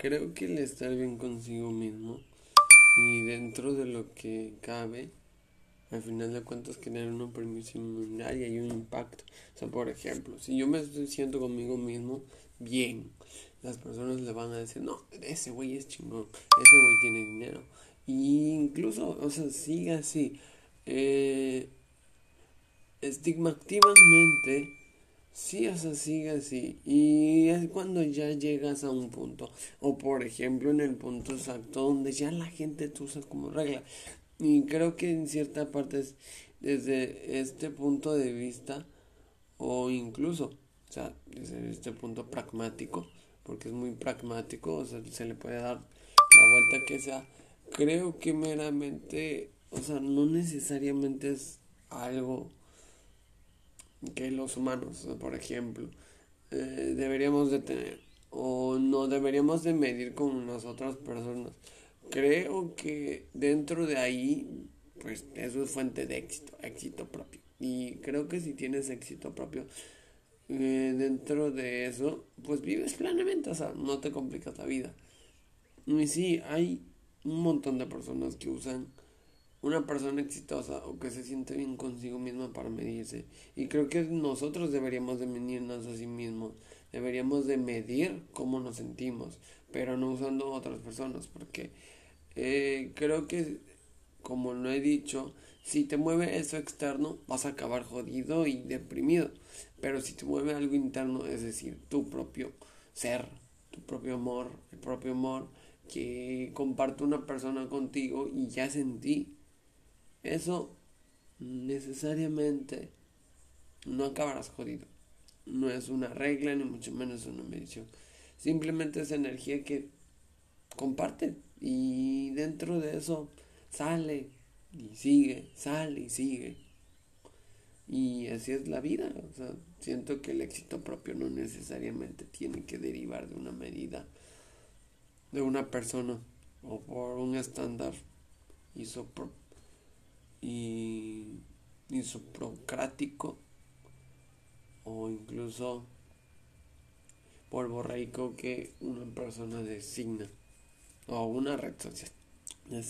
creo que el estar bien consigo mismo y dentro de lo que cabe, al final de cuentas crear una permisión y un impacto. O sea, por ejemplo, si yo me siento conmigo mismo bien, las personas le van a decir, no, ese güey es chingón, ese güey tiene dinero. Y incluso, o sea, sigue así. Eh, estigmativamente Sí, o sea, sigue así. Y es cuando ya llegas a un punto, o por ejemplo en el punto exacto donde ya la gente te usa como regla. Y creo que en cierta parte es desde este punto de vista, o incluso, o sea, desde este punto pragmático, porque es muy pragmático, o sea, se le puede dar la vuelta que sea. Creo que meramente, o sea, no necesariamente es algo que los humanos, por ejemplo, eh, deberíamos de tener o no deberíamos de medir con las otras personas. Creo que dentro de ahí, pues eso es fuente de éxito, éxito propio. Y creo que si tienes éxito propio, eh, dentro de eso, pues vives plenamente, o sea, no te complicas la vida. Y sí, hay un montón de personas que usan una persona exitosa o que se siente bien consigo misma para medirse. Y creo que nosotros deberíamos de medirnos a sí mismos. Deberíamos de medir cómo nos sentimos, pero no usando otras personas, porque eh, creo que, como lo he dicho, si te mueve eso externo, vas a acabar jodido y deprimido. Pero si te mueve algo interno, es decir, tu propio ser, tu propio amor, el propio amor que comparte una persona contigo y ya sentí eso necesariamente no acabarás jodido. No es una regla, ni mucho menos una medición. Simplemente es energía que comparte y dentro de eso sale y sigue, sale y sigue. Y así es la vida. Siento que el éxito propio no necesariamente tiene que derivar de una medida de una persona o por un estándar isopropio y isopropcrático o incluso rico que una persona designa o una red social designa